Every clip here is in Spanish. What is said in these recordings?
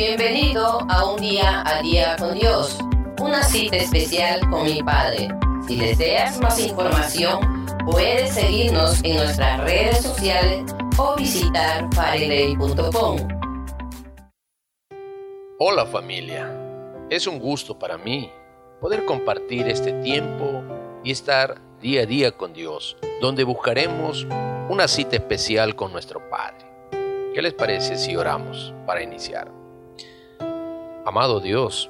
Bienvenido a un día a día con Dios, una cita especial con mi Padre. Si deseas más información, puedes seguirnos en nuestras redes sociales o visitar fariley.com. Hola familia, es un gusto para mí poder compartir este tiempo y estar día a día con Dios, donde buscaremos una cita especial con nuestro Padre. ¿Qué les parece si oramos para iniciar? Amado Dios,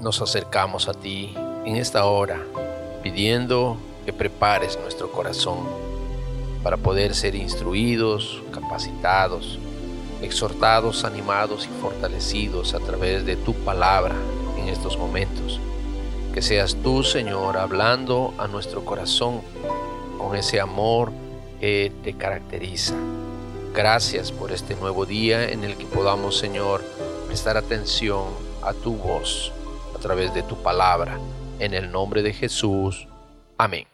nos acercamos a ti en esta hora pidiendo que prepares nuestro corazón para poder ser instruidos, capacitados, exhortados, animados y fortalecidos a través de tu palabra en estos momentos. Que seas tú, Señor, hablando a nuestro corazón con ese amor que te caracteriza. Gracias por este nuevo día en el que podamos, Señor, prestar atención a tu voz a través de tu palabra. En el nombre de Jesús. Amén.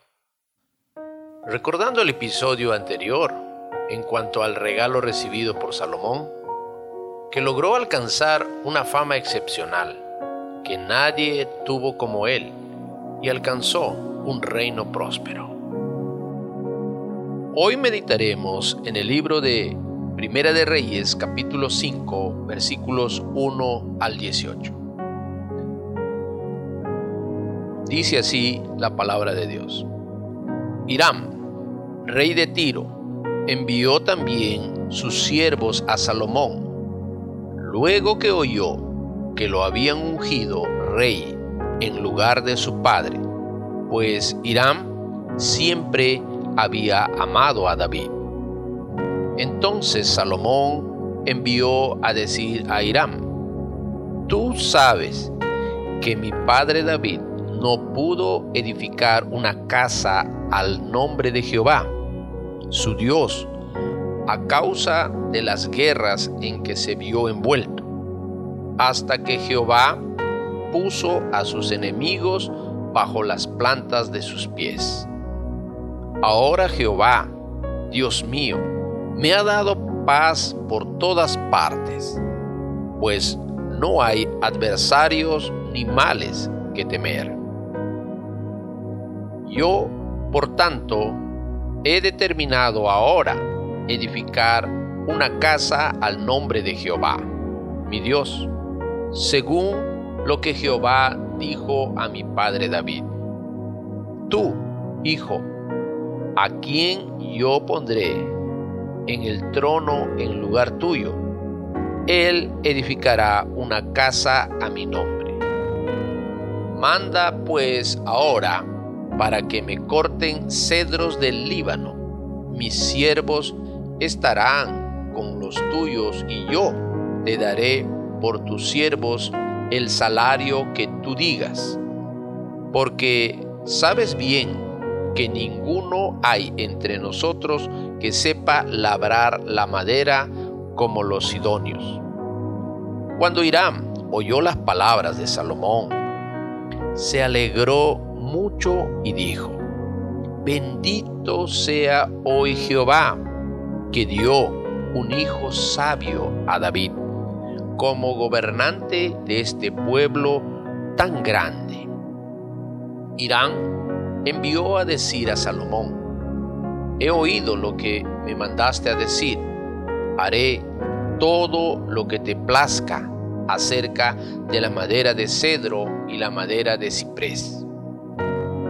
Recordando el episodio anterior, en cuanto al regalo recibido por Salomón, que logró alcanzar una fama excepcional, que nadie tuvo como él, y alcanzó un reino próspero. Hoy meditaremos en el libro de Primera de Reyes capítulo 5 versículos 1 al 18. Dice así la palabra de Dios. Hiram, rey de Tiro, envió también sus siervos a Salomón, luego que oyó que lo habían ungido rey en lugar de su padre, pues Hiram siempre había amado a David. Entonces Salomón envió a decir a Hiram, tú sabes que mi padre David no pudo edificar una casa al nombre de Jehová, su Dios, a causa de las guerras en que se vio envuelto, hasta que Jehová puso a sus enemigos bajo las plantas de sus pies. Ahora Jehová, Dios mío, me ha dado paz por todas partes, pues no hay adversarios ni males que temer. Yo, por tanto, he determinado ahora edificar una casa al nombre de Jehová, mi Dios, según lo que Jehová dijo a mi padre David. Tú, hijo, a quien yo pondré en el trono en lugar tuyo. Él edificará una casa a mi nombre. Manda pues ahora para que me corten cedros del Líbano. Mis siervos estarán con los tuyos y yo te daré por tus siervos el salario que tú digas. Porque sabes bien que ninguno hay entre nosotros que sepa labrar la madera como los sidonios. Cuando Hiram oyó las palabras de Salomón, se alegró mucho y dijo, Bendito sea hoy Jehová, que dio un hijo sabio a David, como gobernante de este pueblo tan grande. Irán envió a decir a Salomón, he oído lo que me mandaste a decir, haré todo lo que te plazca acerca de la madera de cedro y la madera de ciprés.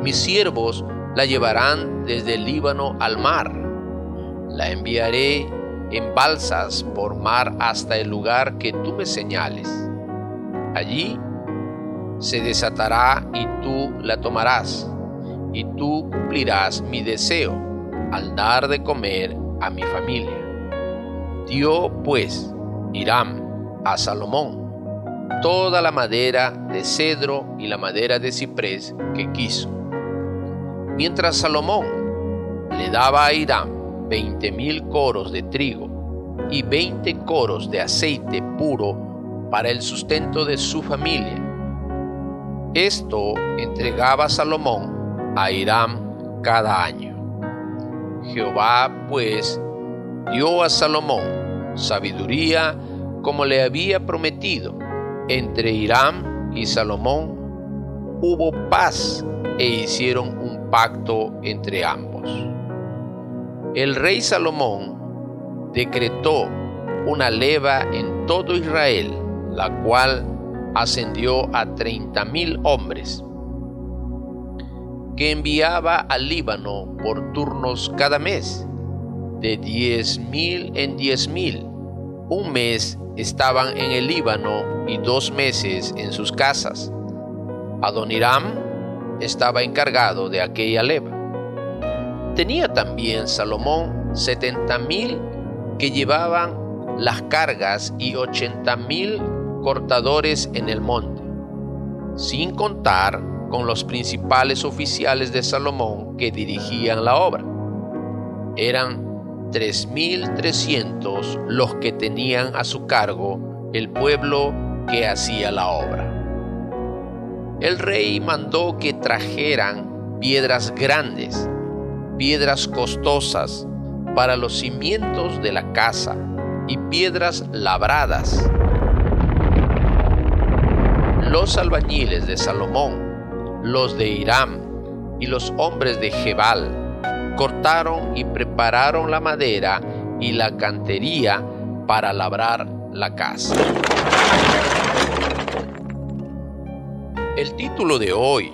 Mis siervos la llevarán desde el Líbano al mar, la enviaré en balsas por mar hasta el lugar que tú me señales. Allí se desatará y tú la tomarás y tú cumplirás mi deseo al dar de comer a mi familia. Dio pues Hiram a Salomón toda la madera de cedro y la madera de ciprés que quiso. Mientras Salomón le daba a Hiram veinte mil coros de trigo y veinte coros de aceite puro para el sustento de su familia. Esto entregaba Salomón a Hiram cada año. Jehová pues dio a Salomón sabiduría, como le había prometido, entre Hiram y Salomón hubo paz e hicieron un pacto entre ambos. El rey Salomón decretó una leva en todo Israel, la cual ascendió a treinta mil hombres, que enviaba al Líbano por turnos cada mes, de diez mil en diez mil. Un mes estaban en el Líbano y dos meses en sus casas. Adoniram estaba encargado de aquella leva. Tenía también Salomón setenta mil que llevaban las cargas y ochenta mil cortadores en el monte, sin contar con los principales oficiales de Salomón que dirigían la obra. Eran 3.300 los que tenían a su cargo el pueblo que hacía la obra. El rey mandó que trajeran piedras grandes, piedras costosas para los cimientos de la casa y piedras labradas. Los albañiles de Salomón, los de Hiram y los hombres de Jebal cortaron y prepararon la madera y la cantería para labrar la casa. El título de hoy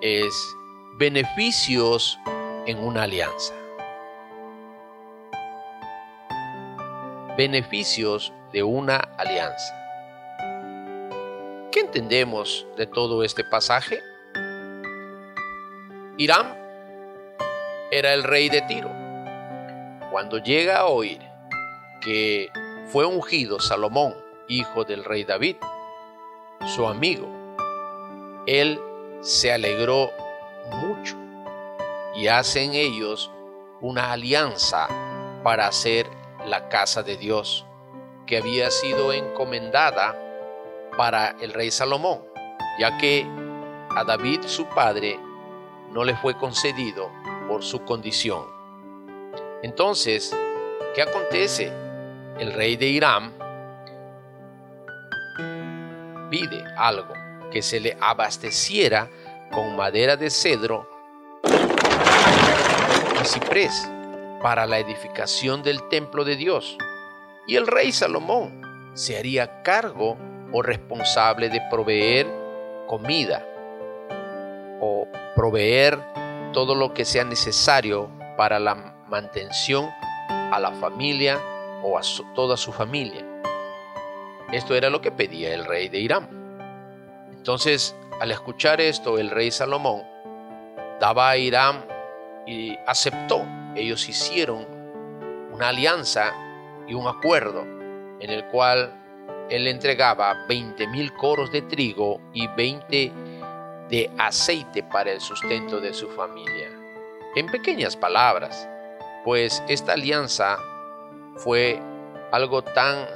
es Beneficios en una alianza. beneficios de una alianza. ¿Qué entendemos de todo este pasaje? Irán era el rey de Tiro. Cuando llega a oír que fue ungido Salomón, hijo del rey David, su amigo, él se alegró mucho y hacen ellos una alianza para hacer la casa de Dios, que había sido encomendada para el rey Salomón, ya que a David su padre no le fue concedido por su condición. Entonces, ¿qué acontece? El rey de Irán pide algo, que se le abasteciera con madera de cedro y ciprés para la edificación del templo de Dios. Y el rey Salomón se haría cargo o responsable de proveer comida proveer todo lo que sea necesario para la mantención a la familia o a toda su familia. Esto era lo que pedía el rey de Irán. Entonces, al escuchar esto, el rey Salomón daba a Irán y aceptó ellos hicieron una alianza y un acuerdo en el cual él entregaba 20 mil coros de trigo y 20 de aceite para el sustento de su familia. En pequeñas palabras, pues esta alianza fue algo tan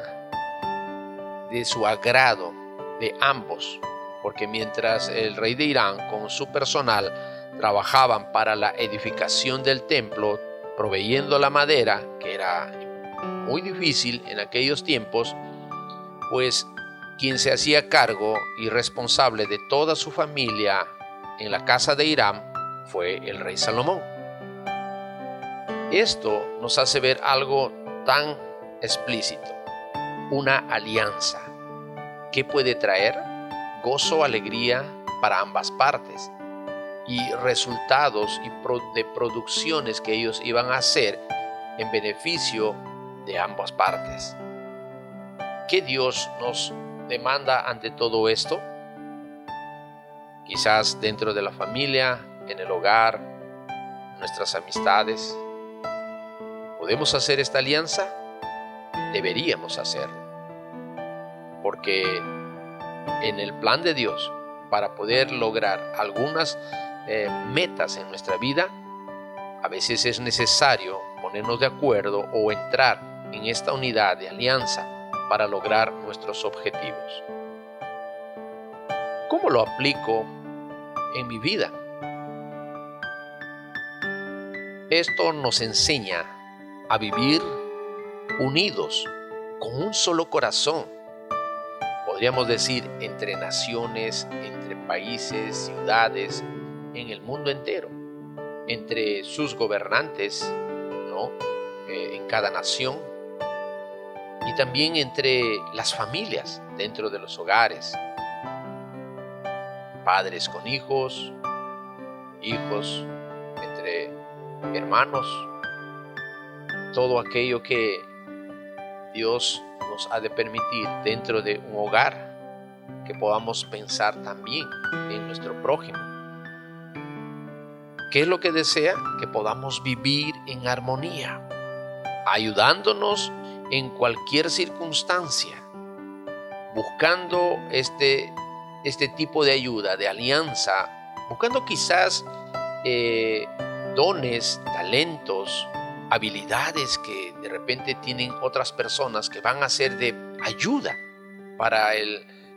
de su agrado de ambos, porque mientras el rey de Irán con su personal trabajaban para la edificación del templo, proveyendo la madera, que era muy difícil en aquellos tiempos, pues quien se hacía cargo y responsable de toda su familia en la casa de Irán fue el rey Salomón. Esto nos hace ver algo tan explícito, una alianza que puede traer gozo, alegría para ambas partes y resultados y de producciones que ellos iban a hacer en beneficio de ambas partes. ¿Qué Dios nos demanda ante todo esto? Quizás dentro de la familia, en el hogar, nuestras amistades. ¿Podemos hacer esta alianza? Deberíamos hacerlo. Porque en el plan de Dios, para poder lograr algunas eh, metas en nuestra vida, a veces es necesario ponernos de acuerdo o entrar en esta unidad de alianza para lograr nuestros objetivos. ¿Cómo lo aplico en mi vida? Esto nos enseña a vivir unidos con un solo corazón. Podríamos decir entre naciones, entre países, ciudades, en el mundo entero, entre sus gobernantes, ¿no? Eh, en cada nación, y también entre las familias dentro de los hogares, padres con hijos, hijos entre hermanos, todo aquello que Dios nos ha de permitir dentro de un hogar, que podamos pensar también en nuestro prójimo. ¿Qué es lo que desea? Que podamos vivir en armonía, ayudándonos en cualquier circunstancia, buscando este, este tipo de ayuda, de alianza, buscando quizás eh, dones, talentos, habilidades que de repente tienen otras personas que van a ser de ayuda para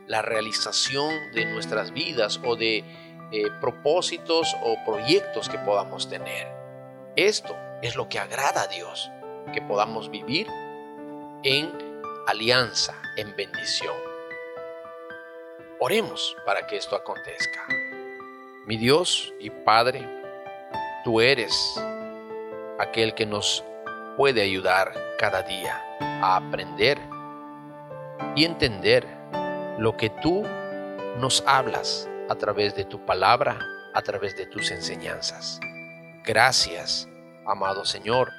la realización de nuestras vidas o de eh, propósitos o proyectos que podamos tener. Esto es lo que agrada a Dios, que podamos vivir en alianza, en bendición. Oremos para que esto acontezca. Mi Dios y Padre, tú eres aquel que nos puede ayudar cada día a aprender y entender lo que tú nos hablas a través de tu palabra, a través de tus enseñanzas. Gracias, amado Señor.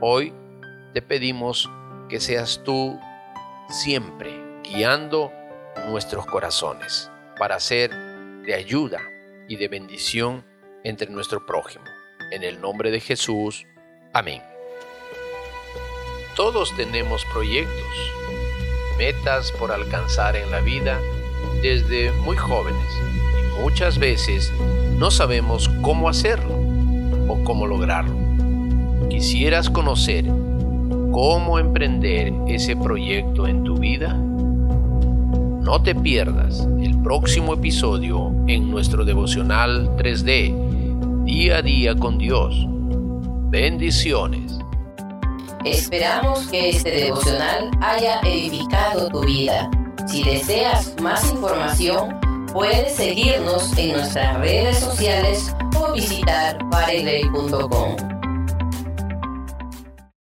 Hoy te pedimos que seas tú siempre guiando nuestros corazones para ser de ayuda y de bendición entre nuestro prójimo. En el nombre de Jesús. Amén. Todos tenemos proyectos, metas por alcanzar en la vida desde muy jóvenes y muchas veces no sabemos cómo hacerlo o cómo lograrlo. ¿Quisieras conocer cómo emprender ese proyecto en tu vida? No te pierdas el próximo episodio en nuestro devocional 3D, día a día con Dios. Bendiciones. Esperamos que este devocional haya edificado tu vida. Si deseas más información, puedes seguirnos en nuestras redes sociales o visitar pareley.com.